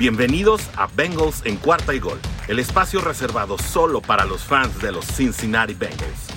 Bienvenidos a Bengals en cuarta y gol, el espacio reservado solo para los fans de los Cincinnati Bengals.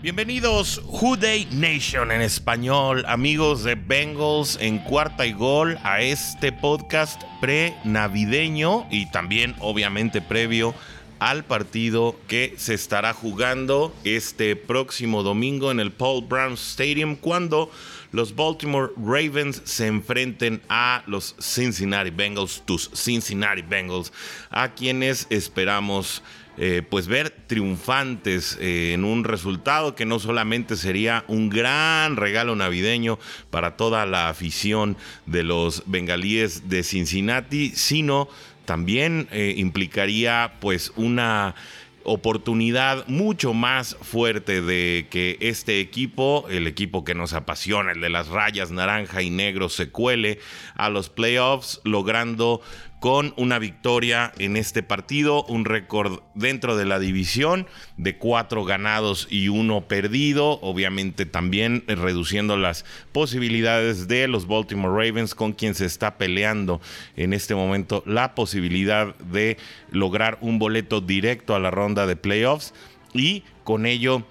Bienvenidos Day Nation en español, amigos de Bengals en cuarta y gol a este podcast pre-navideño y también obviamente previo al partido que se estará jugando este próximo domingo en el Paul Brown Stadium cuando los Baltimore Ravens se enfrenten a los Cincinnati Bengals, tus Cincinnati Bengals, a quienes esperamos eh, pues ver triunfantes eh, en un resultado que no solamente sería un gran regalo navideño para toda la afición de los bengalíes de Cincinnati, sino también eh, implicaría pues una oportunidad mucho más fuerte de que este equipo, el equipo que nos apasiona, el de las rayas naranja y negro, se cuele a los playoffs, logrando con una victoria en este partido, un récord dentro de la división de cuatro ganados y uno perdido, obviamente también reduciendo las posibilidades de los Baltimore Ravens con quien se está peleando en este momento la posibilidad de lograr un boleto directo a la ronda de playoffs y con ello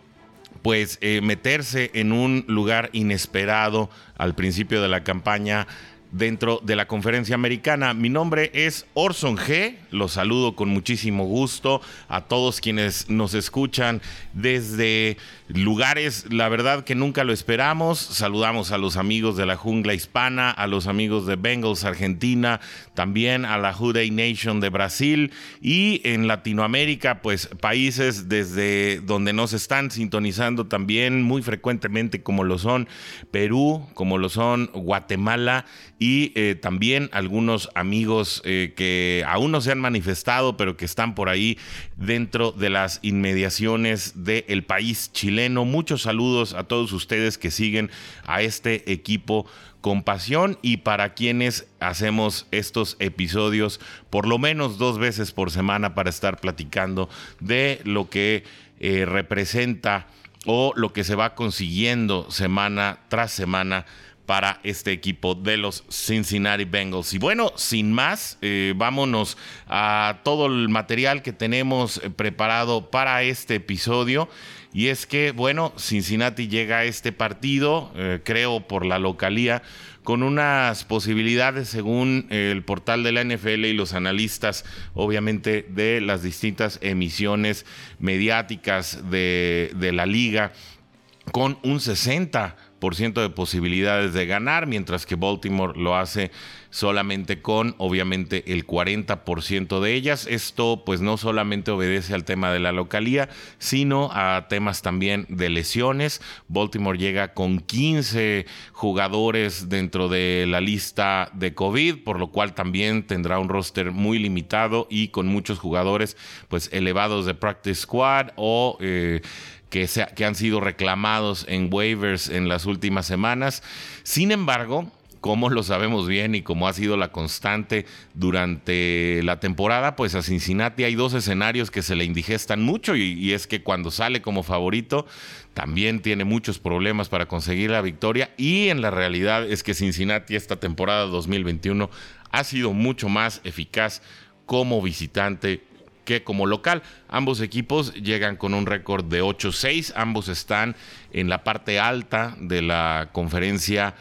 pues eh, meterse en un lugar inesperado al principio de la campaña dentro de la conferencia americana. Mi nombre es Orson G. Los saludo con muchísimo gusto a todos quienes nos escuchan desde lugares, la verdad que nunca lo esperamos. Saludamos a los amigos de la jungla hispana, a los amigos de Bengals Argentina, también a la Juday Nation de Brasil y en Latinoamérica, pues países desde donde nos están sintonizando también muy frecuentemente como lo son Perú, como lo son Guatemala y eh, también algunos amigos eh, que aún no se han manifestado, pero que están por ahí dentro de las inmediaciones del país chileno. Muchos saludos a todos ustedes que siguen a este equipo con pasión y para quienes hacemos estos episodios por lo menos dos veces por semana para estar platicando de lo que eh, representa o lo que se va consiguiendo semana tras semana para este equipo de los Cincinnati Bengals. Y bueno, sin más, eh, vámonos a todo el material que tenemos eh, preparado para este episodio. Y es que, bueno, Cincinnati llega a este partido, eh, creo por la localía, con unas posibilidades según el portal de la NFL y los analistas, obviamente, de las distintas emisiones mediáticas de, de la liga, con un 60 de posibilidades de ganar, mientras que Baltimore lo hace solamente con obviamente el 40% de ellas. Esto pues no solamente obedece al tema de la localía, sino a temas también de lesiones. Baltimore llega con 15 jugadores dentro de la lista de COVID, por lo cual también tendrá un roster muy limitado y con muchos jugadores pues elevados de practice squad o eh, que, han sido reclamados en waivers en las últimas semanas. Sin embargo, como lo sabemos bien y como ha sido la constante durante la temporada, pues a Cincinnati hay dos escenarios que se le indigestan mucho y, es que cuando sale como favorito también tiene muchos problemas para conseguir la victoria y en la realidad es que Cincinnati esta temporada 2021 ha sido mucho más eficaz como visitante que como local. Ambos equipos llegan con un récord de 8-6, ambos están en la parte alta de la conferencia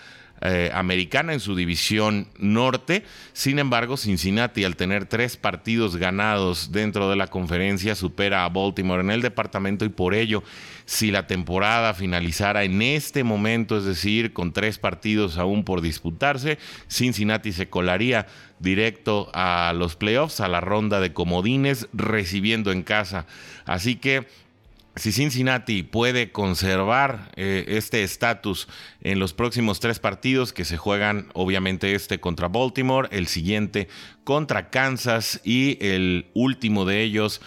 eh, americana en su división norte. Sin embargo, Cincinnati, al tener tres partidos ganados dentro de la conferencia, supera a Baltimore en el departamento y por ello, si la temporada finalizara en este momento, es decir, con tres partidos aún por disputarse, Cincinnati se colaría directo a los playoffs, a la ronda de comodines, recibiendo en casa. Así que si Cincinnati puede conservar eh, este estatus en los próximos tres partidos que se juegan, obviamente este contra Baltimore, el siguiente contra Kansas y el último de ellos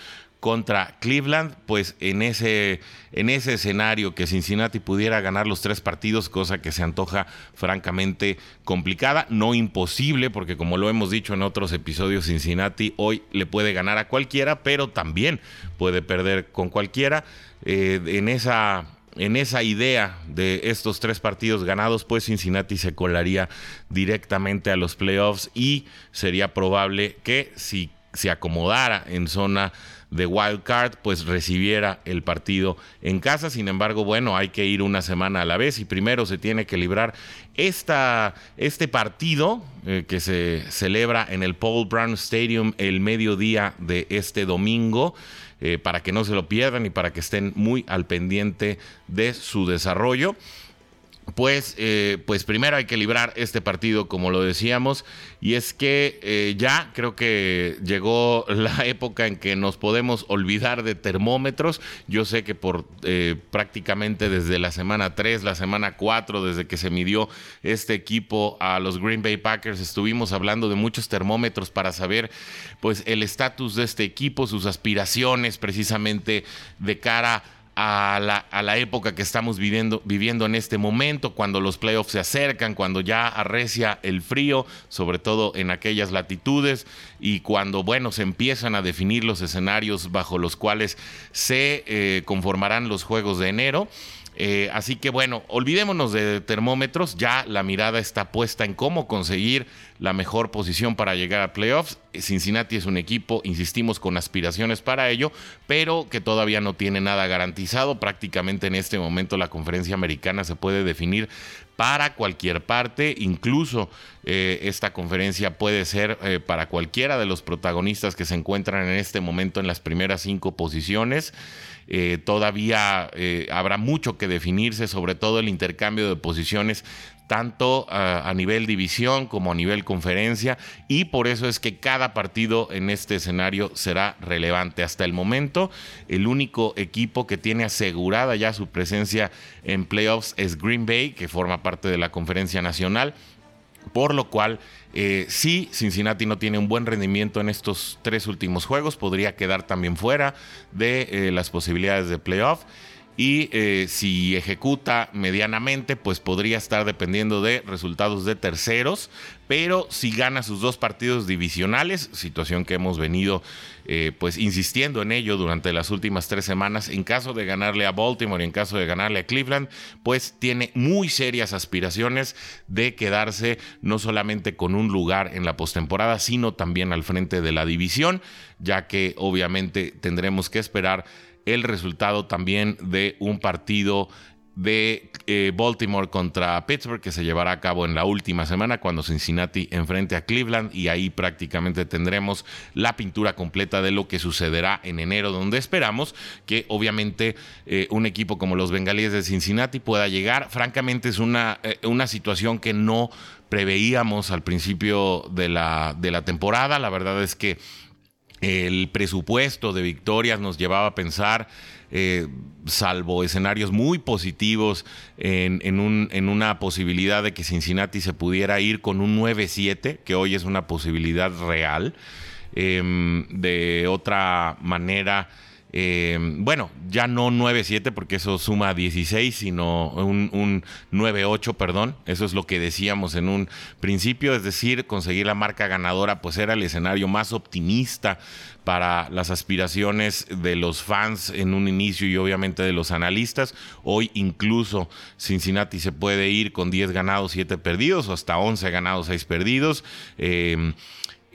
contra Cleveland, pues en ese, en ese escenario que Cincinnati pudiera ganar los tres partidos, cosa que se antoja francamente complicada, no imposible, porque como lo hemos dicho en otros episodios, Cincinnati hoy le puede ganar a cualquiera, pero también puede perder con cualquiera. Eh, en esa en esa idea de estos tres partidos ganados, pues Cincinnati se colaría directamente a los playoffs y sería probable que si se acomodara en zona de wild card, pues recibiera el partido en casa. Sin embargo, bueno, hay que ir una semana a la vez y primero se tiene que librar esta, este partido eh, que se celebra en el Paul Brown Stadium el mediodía de este domingo. Eh, para que no se lo pierdan y para que estén muy al pendiente de su desarrollo pues, eh, pues primero hay que librar este partido, como lo decíamos, y es que eh, ya creo que llegó la época en que nos podemos olvidar de termómetros. Yo sé que por eh, prácticamente desde la semana 3, la semana 4, desde que se midió este equipo a los Green Bay Packers, estuvimos hablando de muchos termómetros para saber pues el estatus de este equipo, sus aspiraciones precisamente de cara a a la, a la, época que estamos viviendo, viviendo en este momento, cuando los playoffs se acercan, cuando ya arrecia el frío, sobre todo en aquellas latitudes, y cuando, bueno, se empiezan a definir los escenarios bajo los cuales se eh, conformarán los Juegos de enero. Eh, así que bueno, olvidémonos de termómetros, ya la mirada está puesta en cómo conseguir la mejor posición para llegar a playoffs. Cincinnati es un equipo, insistimos, con aspiraciones para ello, pero que todavía no tiene nada garantizado. Prácticamente en este momento la conferencia americana se puede definir para cualquier parte, incluso eh, esta conferencia puede ser eh, para cualquiera de los protagonistas que se encuentran en este momento en las primeras cinco posiciones. Eh, todavía habrá mucho que definirse, sobre todo el intercambio de posiciones tanto a, nivel división como a nivel conferencia y por eso es que cada partido en este escenario será relevante. Hasta el momento el único equipo que tiene asegurada ya su presencia en playoffs es Green Bay, que forma parte de la conferencia nacional. Por lo cual, eh, si Cincinnati no tiene un buen rendimiento en estos tres últimos juegos, podría quedar también fuera de eh, las posibilidades de playoff y eh, si ejecuta medianamente, pues podría estar dependiendo de resultados de terceros, pero si gana sus dos partidos divisionales, situación que hemos venido eh, pues insistiendo en ello durante las últimas tres semanas, en caso de ganarle a Baltimore y en caso de ganarle a Cleveland, pues tiene muy serias aspiraciones de quedarse no solamente con un lugar en la postemporada, sino también al frente de la división, ya que obviamente tendremos que esperar el resultado también de un partido de eh, Baltimore contra Pittsburgh que se llevará a cabo en la última semana cuando Cincinnati enfrente a Cleveland y ahí prácticamente tendremos la pintura completa de lo que sucederá en enero donde esperamos que obviamente eh, un equipo como los Bengalíes de Cincinnati pueda llegar. Francamente es una, eh, una situación que no preveíamos al principio de la, de la temporada. La verdad es que el presupuesto de victorias nos llevaba a pensar, eh, salvo escenarios muy positivos, en, un, en, una posibilidad de que Cincinnati se pudiera ir con un 9-7, que hoy es una posibilidad real. Em, de otra manera, eh, bueno, ya no 9-7 porque eso suma 16, sino un, un 9-8, perdón. Eso es lo que decíamos en un principio, es decir, conseguir la marca ganadora, pues era el escenario más optimista para las aspiraciones de los fans en un inicio y obviamente de los analistas. Hoy incluso Cincinnati se puede ir con 10 ganados, 7 perdidos, o hasta 11 ganados, 6 perdidos. Eh,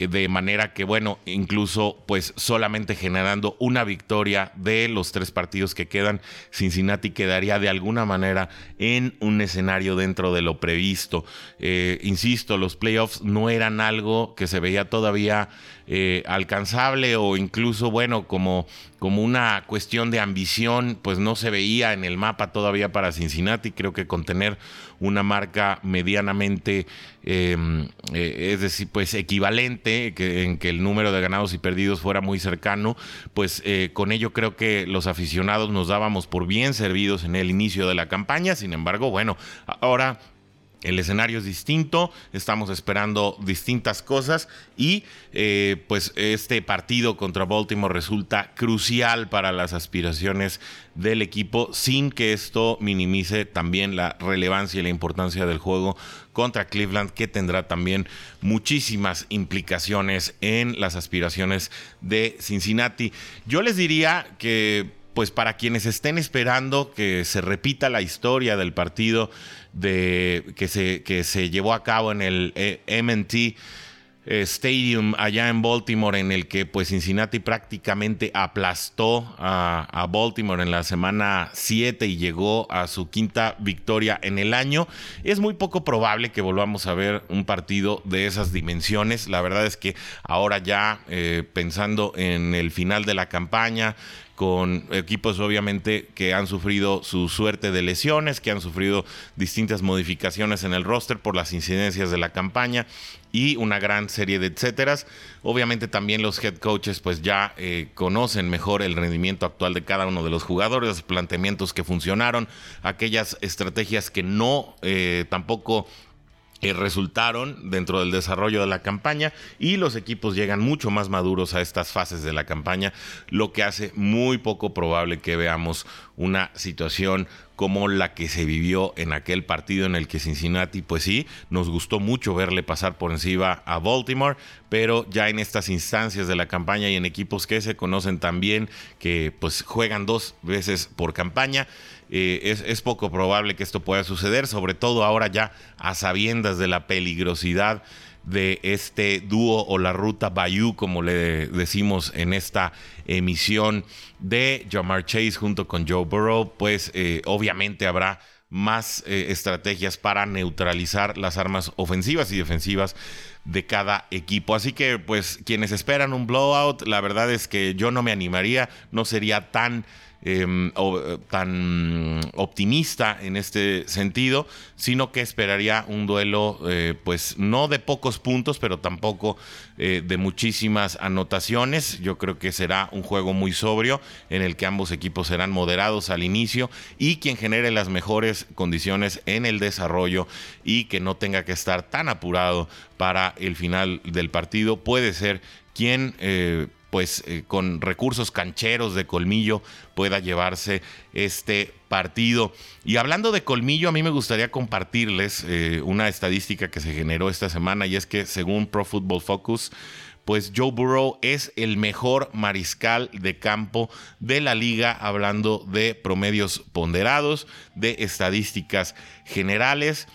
de manera que, bueno, incluso pues solamente generando una victoria de los tres partidos que quedan, Cincinnati quedaría de alguna manera en un escenario dentro de lo previsto. Eh, insisto, los playoffs no eran algo que se veía todavía eh, alcanzable o incluso, bueno, como, como una cuestión de ambición, pues no se veía en el mapa todavía para Cincinnati. Creo que con tener una marca medianamente, em, eh, es decir, pues equivalente, que, en que el número de ganados y perdidos fuera muy cercano, pues eh, con ello creo que los aficionados nos dábamos por bien servidos en el inicio de la campaña. Sin embargo, bueno, ahora el escenario es distinto, estamos esperando distintas cosas y eh, pues este partido contra Baltimore resulta crucial para las aspiraciones del equipo sin que esto minimice también la relevancia y la importancia del juego contra Cleveland que tendrá también muchísimas implicaciones en las aspiraciones de Cincinnati. Yo les diría que pues para quienes estén esperando que se repita la historia del partido de, que, se, que se llevó a cabo en el eh, MT Stadium allá en Baltimore en el que pues Cincinnati prácticamente aplastó a, Baltimore en la semana 7 y llegó a su quinta victoria en el año. Es muy poco probable que volvamos a ver un partido de esas dimensiones. La verdad es que ahora ya eh, pensando en el final de la campaña, con equipos obviamente que han sufrido su suerte de lesiones, que han sufrido distintas modificaciones en el roster por las incidencias de la campaña y una gran serie de etcéteras. Obviamente también los head coaches pues ya eh, conocen mejor el rendimiento actual de cada uno de los jugadores, los planteamientos que funcionaron, aquellas estrategias que no eh, tampoco resultaron dentro del desarrollo de la campaña y los equipos llegan mucho más maduros a estas fases de la campaña, lo que hace muy poco probable que veamos una situación como la que se vivió en aquel partido en el que Cincinnati, pues sí, nos gustó mucho verle pasar por encima a Baltimore, pero ya en estas instancias de la campaña y en equipos que se conocen también, que pues juegan dos veces por campaña, eh, es, poco probable que esto pueda suceder, sobre todo ahora ya a sabiendas de la peligrosidad de este dúo o la ruta Bayou, como le decimos en esta emisión de Jamar Chase junto con Joe Burrow, pues eh, obviamente habrá más eh, estrategias para neutralizar las armas ofensivas y defensivas de cada equipo. Así que pues quienes esperan un blowout, la verdad es que yo no me animaría, no sería tan Em, eh, tan optimista en este sentido, sino que esperaría un duelo, eh, pues no de pocos puntos, pero tampoco eh, de muchísimas anotaciones. Yo creo que será un juego muy sobrio en el que ambos equipos serán moderados al inicio y quien genere las mejores condiciones en el desarrollo y que no tenga que estar tan apurado para el final del partido puede ser quien pues eh, con recursos cancheros de colmillo pueda llevarse este partido. Y hablando de colmillo, a mí me gustaría compartirles eh, una estadística que se generó esta semana y es que según Pro Football Focus, pues Joe Burrow es el mejor mariscal de campo de la liga, hablando de promedios ponderados, de estadísticas generales.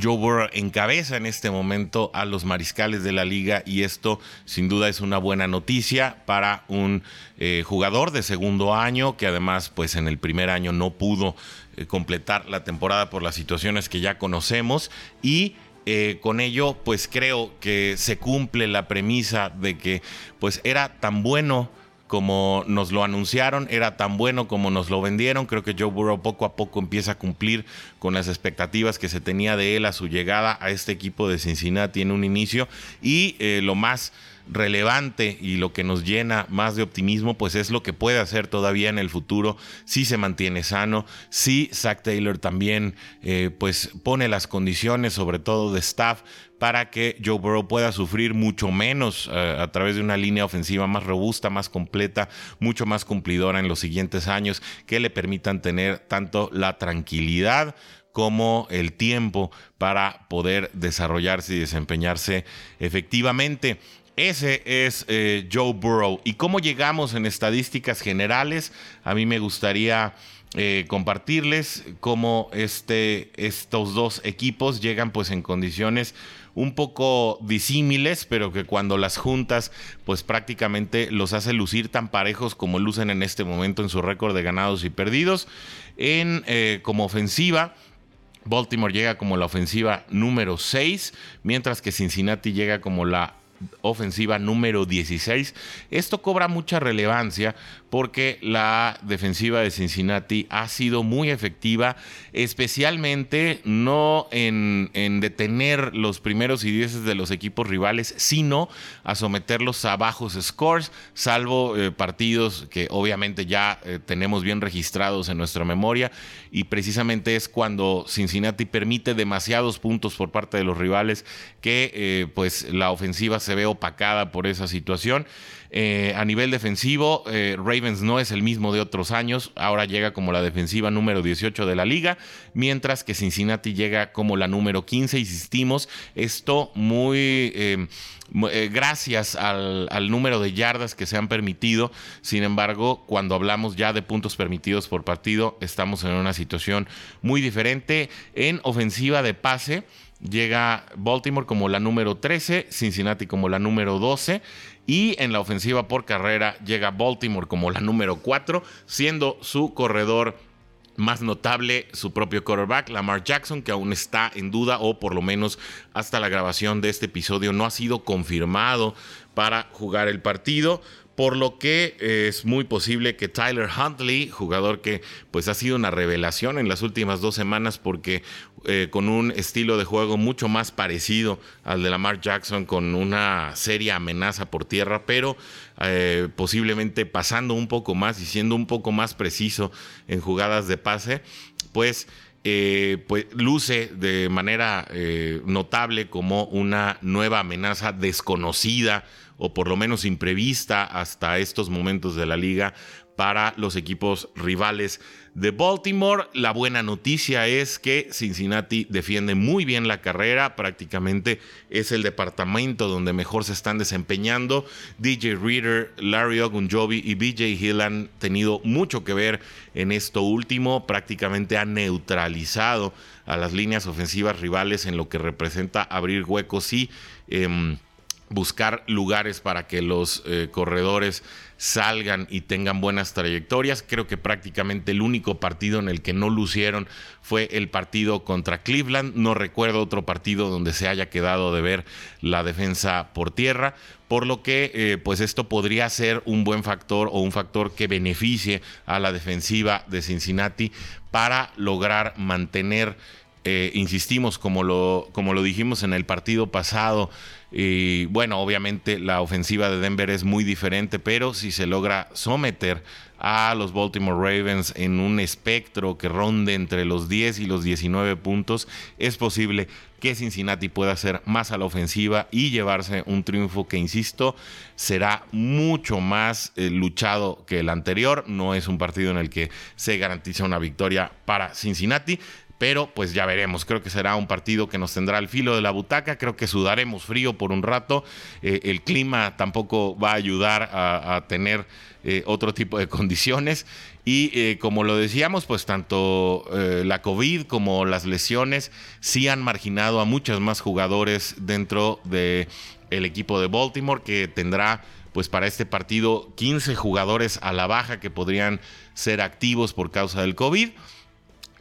Joe Burrow encabeza en este momento a los mariscales de la liga y esto sin duda es una buena noticia para un eh, jugador de segundo año que además pues en el primer año no pudo eh, completar la temporada por las situaciones que ya conocemos y eh, con ello pues creo que se cumple la premisa de que pues era tan bueno como nos lo anunciaron, era tan bueno como nos lo vendieron. Creo que Joe Burrow poco a poco empieza a cumplir con las expectativas que se tenía de él a su llegada a este equipo de Cincinnati en un inicio. Y eh, lo más relevante y lo que nos llena más de optimismo, pues es lo que puede hacer todavía en el futuro si se mantiene sano, si Zach Taylor también eh, pues pone las condiciones, sobre todo de staff, para que Joe Burrow pueda sufrir mucho menos eh, a través de una línea ofensiva más robusta, más completa, mucho más cumplidora en los siguientes años, que le permitan tener tanto la tranquilidad como el tiempo para poder desarrollarse y desempeñarse efectivamente. Ese es eh, Joe Burrow. ¿Y cómo llegamos en estadísticas generales? A mí me gustaría eh, compartirles cómo este, estos dos equipos llegan pues en condiciones un poco disímiles, pero que cuando las juntas, pues prácticamente los hace lucir tan parejos como lucen en este momento en su récord de ganados y perdidos. En eh, como ofensiva, Baltimore llega como la ofensiva número 6, mientras que Cincinnati llega como la ofensiva número 16. Esto cobra mucha relevancia porque la defensiva de Cincinnati ha sido muy efectiva, especialmente no en, detener los primeros y dieces de los equipos rivales, sino a someterlos a bajos scores, salvo eh, partidos que obviamente ya eh, tenemos bien registrados en nuestra memoria, y precisamente es cuando Cincinnati permite demasiados puntos por parte de los rivales que eh, pues la ofensiva se se ve opacada por esa situación. Eh, a nivel defensivo, eh, Ravens no es el mismo de otros años, ahora llega como la defensiva número 18 de la liga, mientras que Cincinnati llega como la número 15, insistimos, esto muy... Eh, gracias al, número de yardas que se han permitido. Sin embargo, cuando hablamos ya de puntos permitidos por partido, estamos en una situación muy diferente. En ofensiva de pase, llega Baltimore como la número 13, Cincinnati como la número 12 y en la ofensiva por carrera llega Baltimore como la número 4, siendo su corredor más notable su propio quarterback, Lamar Jackson, que aún está en duda o por lo menos hasta la grabación de este episodio no ha sido confirmado para jugar el partido por lo que es muy posible que Tyler Huntley, jugador que pues ha sido una revelación en las últimas dos semanas porque eh, con un estilo de juego mucho más parecido al de Lamar Jackson, con una seria amenaza por tierra, pero eh, posiblemente pasando un poco más y siendo un poco más preciso en jugadas de pase, pues... Eh, pues luce de manera notable como una nueva amenaza desconocida o por lo menos imprevista hasta estos momentos de la liga para los equipos rivales de Baltimore. La buena noticia es que Cincinnati defiende muy bien la carrera, prácticamente es el departamento donde mejor se están desempeñando. DJ Reader, Larry Ogunjobi y BJ Hill han tenido mucho que ver en esto último, prácticamente han neutralizado a las líneas ofensivas rivales en lo que representa abrir huecos y... Em, buscar lugares para que los eh, corredores salgan y tengan buenas trayectorias. Creo que prácticamente el único partido en el que no lucieron fue el partido contra Cleveland. No recuerdo otro partido donde se haya quedado de ver la defensa por tierra, por lo que eh, pues esto podría ser un buen factor o un factor que beneficie a la defensiva de Cincinnati para lograr mantener, eh, insistimos, como lo, como lo dijimos en el partido pasado, y bueno, obviamente la ofensiva de Denver es muy diferente, pero si se logra someter a los Baltimore Ravens en un espectro que ronde entre los 10 y los 19 puntos, es posible que Cincinnati pueda hacer más a la ofensiva y llevarse un triunfo que, insisto, será mucho más eh, luchado que el anterior. No es un partido en el que se garantiza una victoria para Cincinnati pero pues ya veremos. Creo que será un partido que nos tendrá al filo de la butaca. Creo que sudaremos frío por un rato. Eh, el clima tampoco va a ayudar a, tener eh, otro tipo de condiciones. Y eh, como lo decíamos, pues tanto la COVID como las lesiones sí han marginado a muchos más jugadores dentro del el equipo de Baltimore que tendrá pues para este partido 15 jugadores a la baja que podrían ser activos por causa del COVID.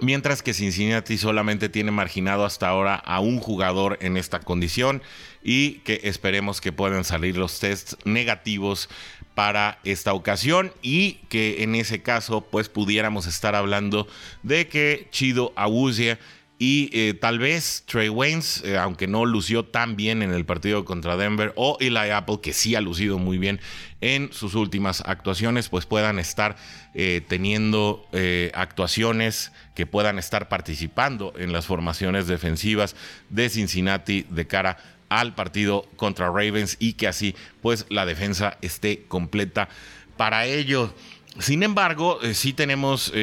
Mientras que Cincinnati solamente tiene marginado hasta ahora a un jugador en esta condición y que esperemos que puedan salir los tests negativos para esta ocasión y que en ese caso pues pudiéramos estar hablando de que Chido Awuzie y eh, tal vez Trey Waynes, eh, aunque no lució tan bien en el partido contra Denver, o Eli Apple, que sí ha lucido muy bien en sus últimas actuaciones, pues puedan estar eh, teniendo actuaciones que puedan estar participando en las formaciones defensivas de Cincinnati de cara al partido contra Ravens y que así pues la defensa esté completa para ello. Sin embargo, sí tenemos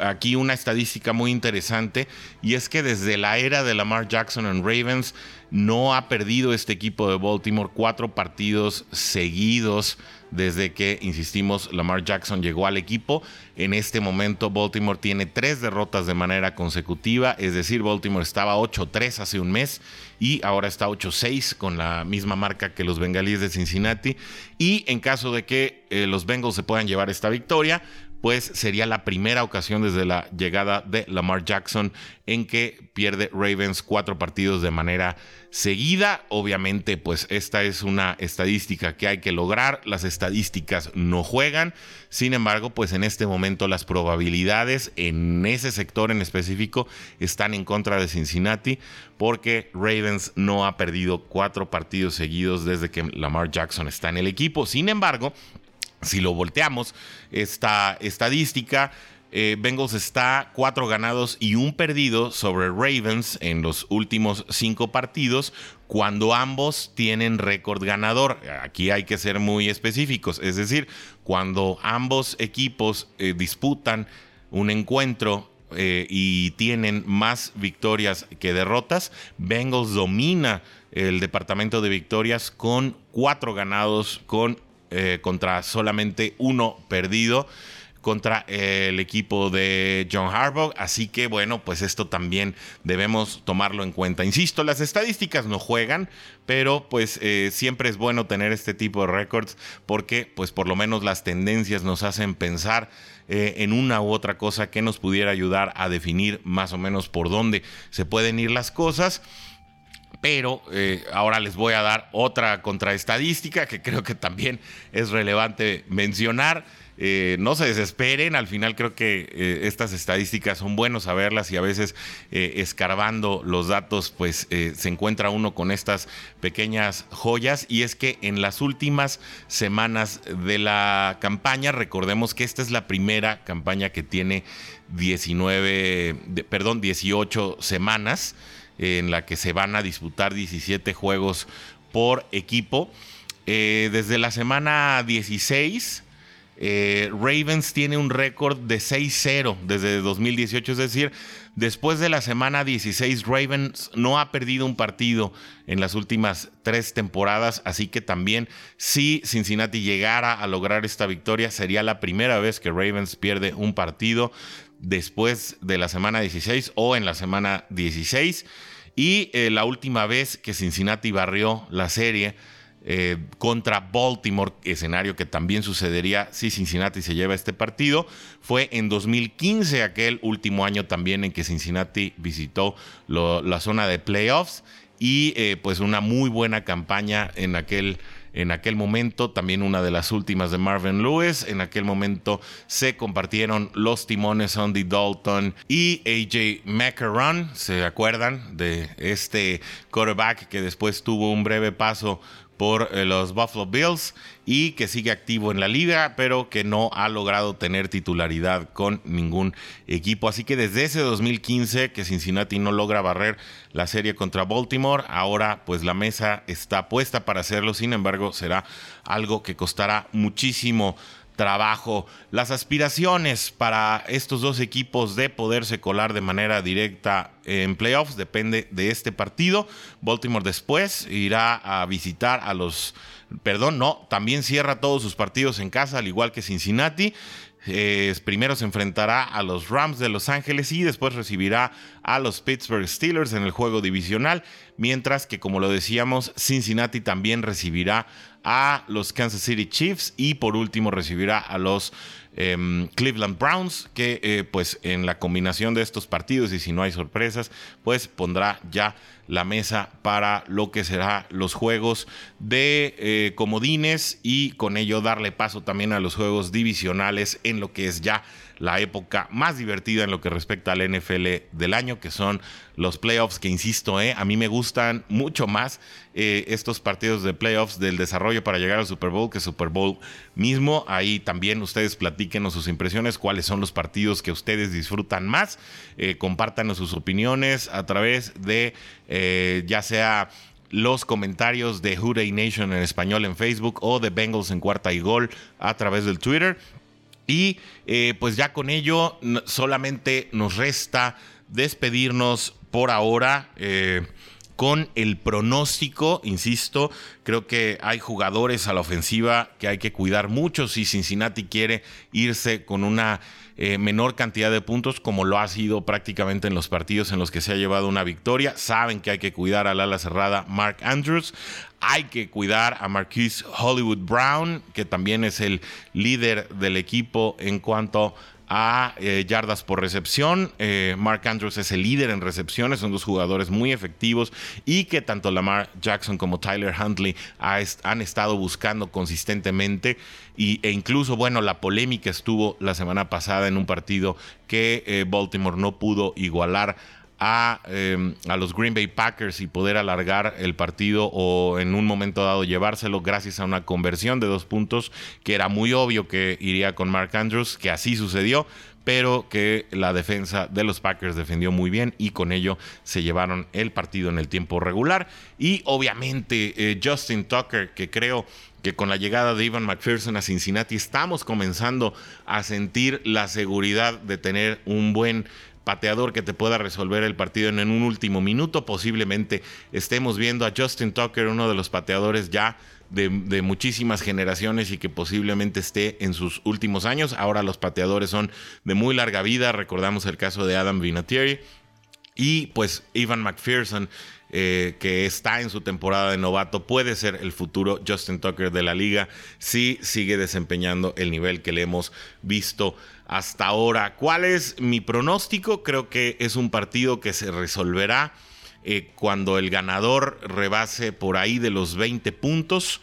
aquí una estadística muy interesante y es que desde la era de Lamar Jackson en Ravens no ha perdido este equipo de Baltimore cuatro partidos seguidos desde que, insistimos, Lamar Jackson llegó al equipo. En este momento Baltimore tiene tres derrotas de manera consecutiva, es decir, Baltimore estaba 8-3 hace un mes y ahora está 8-6 con la misma marca que los bengalíes de Cincinnati. Y en caso de que eh, los Bengals se puedan llevar esta victoria, pues sería la primera ocasión desde la llegada de Lamar Jackson en que pierde Ravens cuatro partidos de manera seguida. Obviamente, pues esta es una estadística que hay que lograr. Las estadísticas no juegan. Sin embargo, pues en este momento las probabilidades en ese sector en específico están en contra de Cincinnati porque Ravens no ha perdido cuatro partidos seguidos desde que Lamar Jackson está en el equipo. Sin embargo, si lo volteamos, esta estadística eh, Bengals está cuatro ganados y un perdido sobre Ravens en los últimos cinco partidos, cuando ambos tienen récord ganador. Aquí hay que ser muy específicos, es decir, cuando ambos equipos eh, disputan un encuentro eh, y tienen más victorias que derrotas, Bengals domina el departamento de victorias con cuatro ganados con, contra solamente uno perdido contra el equipo de John Harbaugh. Así que bueno, pues esto también debemos tomarlo en cuenta. Insisto, las estadísticas no juegan, pero pues eh, siempre es bueno tener este tipo de récords porque pues por lo menos las tendencias nos hacen pensar eh, en una u otra cosa que nos pudiera ayudar a definir más o menos por dónde se pueden ir las cosas pero eh, ahora les voy a dar otra contraestadística que creo que también es relevante mencionar. Eh, no se desesperen, al final creo que eh, estas estadísticas son buenos saberlas y a veces escarbando los datos pues se encuentra uno con estas pequeñas joyas y es que en las últimas semanas de la campaña, recordemos que esta es la primera campaña que tiene 19, perdón, 18 semanas en la que se van a disputar 17 juegos por equipo. desde la semana 16 eh, Ravens tiene un récord de 6-0 desde 2018, es decir, después de la semana 16, Ravens no ha perdido un partido en las últimas tres temporadas, así que también si Cincinnati llegara a lograr esta victoria, sería la primera vez que Ravens pierde un partido después de la semana 16 o en la semana 16. Y eh, la última vez que Cincinnati barrió la serie eh, contra Baltimore, escenario que también sucedería si Cincinnati se lleva este partido. Fue en 2015, aquel último año también en que Cincinnati visitó la zona de playoffs y eh, pues una muy buena campaña en aquel en aquel momento, también una de las últimas de Marvin Lewis. En aquel momento se compartieron los timones Andy Dalton y AJ McCarron. ¿Se acuerdan de este quarterback que después tuvo un breve paso por eh, los Buffalo Bills y que sigue activo en la liga, pero que no ha logrado tener titularidad con ningún equipo. Así que desde ese 2015 que Cincinnati no logra barrer la serie contra Baltimore, ahora pues la mesa está puesta para hacerlo, sin embargo será algo que costará muchísimo trabajo. Las aspiraciones para estos dos equipos de poderse colar de manera directa en playoffs depende de este partido. Baltimore después irá a visitar a los, perdón, no, también cierra todos sus partidos en casa, al igual que Cincinnati. Eh, primero se enfrentará a los Rams de Los Ángeles y después recibirá a los Pittsburgh Steelers en el juego divisional, mientras que como lo decíamos, Cincinnati también recibirá a los Kansas City Chiefs y por último recibirá a los em, Cleveland Browns, que eh, pues en la combinación de estos partidos y si no hay sorpresas, pues pondrá ya la mesa para lo que será los juegos de eh, comodines y con ello darle paso también a los juegos divisionales en lo que es ya la época más divertida en lo que respecta al NFL del año, que son los playoffs, que insisto, eh, a mí me gustan mucho más eh, estos partidos de playoffs del desarrollo para llegar al Super Bowl que Super Bowl mismo. Ahí también ustedes platíquenos sus impresiones, cuáles son los partidos que ustedes disfrutan más, compártanos sus opiniones a través de eh, ya sea los comentarios de Hooday Nation en español en Facebook o de Bengals en cuarta y gol a través del Twitter. Y eh, pues ya con ello solamente nos resta despedirnos por ahora. Eh, con el pronóstico, insisto, creo que hay jugadores a la ofensiva que hay que cuidar mucho si Cincinnati quiere irse con una eh, menor cantidad de puntos como lo ha sido prácticamente en los partidos en los que se ha llevado una victoria. Saben que hay que cuidar al ala cerrada Mark Andrews. Hay que cuidar a Marquise Hollywood Brown, que también es el líder del equipo en cuanto a eh, yardas por recepción. Eh, Mark Andrews es el líder en recepciones, son dos jugadores muy efectivos y que tanto Lamar Jackson como Tyler Huntley han estado buscando consistentemente. Y, e incluso, bueno, la polémica estuvo la semana pasada en un partido que eh, Baltimore no pudo igualar a, em, a, los Green Bay Packers y poder alargar el partido o en un momento dado llevárselo gracias a una conversión de dos puntos que era muy obvio que iría con Mark Andrews, que así sucedió, pero que la defensa de los Packers defendió muy bien y con ello se llevaron el partido en el tiempo regular. Y obviamente eh, Justin Tucker, que creo que con la llegada de Ivan McPherson a Cincinnati estamos comenzando a sentir la seguridad de tener un buen pateador que te pueda resolver el partido en, un último minuto. Posiblemente estemos viendo a Justin Tucker, uno de los pateadores ya de, muchísimas generaciones y que posiblemente esté en sus últimos años. Ahora los pateadores son de muy larga vida. Recordamos el caso de Adam Vinatieri. Y pues Ivan McPherson, eh, que está en su temporada de novato, puede ser el futuro Justin Tucker de la liga si sigue desempeñando el nivel que le hemos visto hasta ahora. ¿Cuál es mi pronóstico? Creo que es un partido que se resolverá eh, cuando el ganador rebase por ahí de los 20 puntos.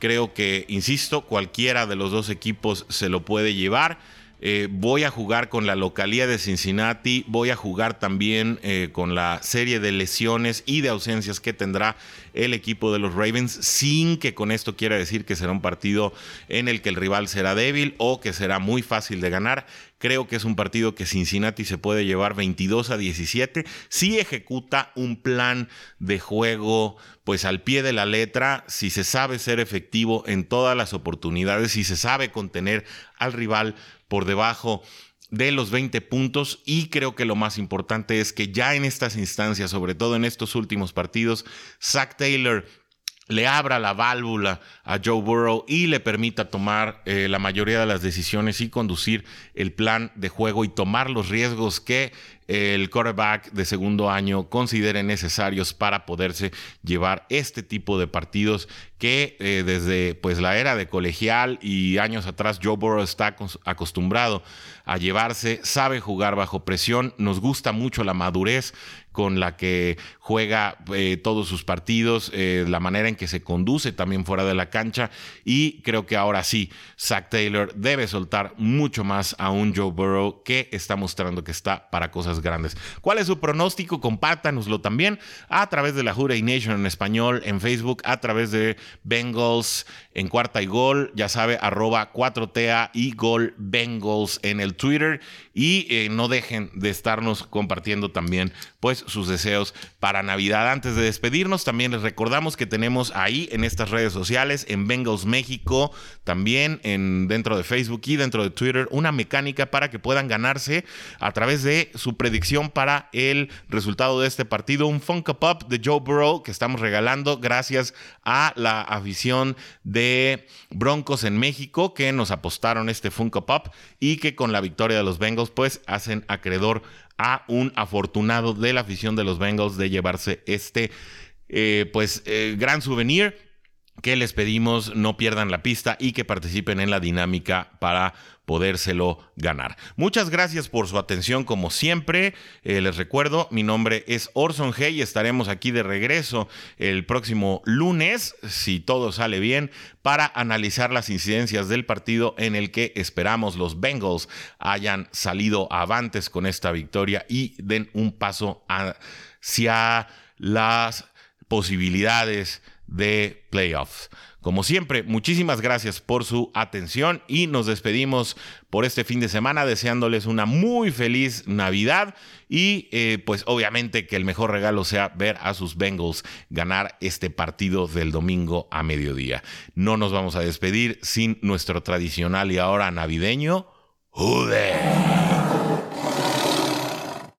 Creo que, insisto, cualquiera de los dos equipos se lo puede llevar. Eh, voy a jugar con la localía de Cincinnati, voy a jugar también eh, con la serie de lesiones y de ausencias que tendrá el equipo de los Ravens, sin que con esto quiera decir que será un partido en el que el rival será débil o que será muy fácil de ganar. Creo que es un partido que Cincinnati se puede llevar 22 a 17 si ejecuta un plan de juego pues al pie de la letra, si se sabe ser efectivo en todas las oportunidades, si se sabe contener al rival por debajo de los 20 puntos. Y creo que lo más importante es que ya en estas instancias, sobre todo en estos últimos partidos, Zach Taylor le abra la válvula a Joe Burrow y le permita tomar eh, la mayoría de las decisiones y conducir el plan de juego y tomar los riesgos que el quarterback de segundo año considere necesarios para poderse llevar este tipo de partidos que eh, desde pues la era de colegial y años atrás Joe Burrow está acostumbrado a llevarse, sabe jugar bajo presión, nos gusta mucho la madurez con la que juega eh, todos sus partidos, eh, la manera en que se conduce también fuera de la cancha y creo que ahora sí, Zach Taylor debe soltar mucho más a un Joe Burrow que está mostrando que está para cosas grandes. ¿Cuál es su pronóstico? Compártanoslo también a través de la Juray Nation en español en Facebook, a través de Bengals en cuarta y gol, ya sabe, arroba 4TA y gol Bengals en el Twitter y eh, no dejen de estarnos compartiendo también pues sus deseos para Navidad. Antes de despedirnos, también les recordamos que tenemos ahí en estas redes sociales, en Bengals México, también en, dentro de Facebook y dentro de Twitter, una mecánica para que puedan ganarse a través de su predicción para el resultado de este partido, un Funko Pop de Joe Burrow que estamos regalando gracias a la afición de Broncos en México que nos apostaron este Funko Pop y que con la victoria de los Bengals pues hacen acreedor a un afortunado de la afición de los Bengals de llevarse este eh, pues eh, gran souvenir que les pedimos no pierdan la pista y que participen en la dinámica para podérselo ganar. Muchas gracias por su atención como siempre. Eh, les recuerdo, mi nombre es Orson Hey y estaremos aquí de regreso el próximo lunes, si todo sale bien, para analizar las incidencias del partido en el que esperamos los Bengals hayan salido avantes con esta victoria y den un paso hacia las posibilidades de playoffs. Como siempre, muchísimas gracias por su atención y nos despedimos por este fin de semana deseándoles una muy feliz Navidad y eh, pues obviamente que el mejor regalo sea ver a sus Bengals ganar este partido del domingo a mediodía. No nos vamos a despedir sin nuestro tradicional y ahora navideño. ¡Jude!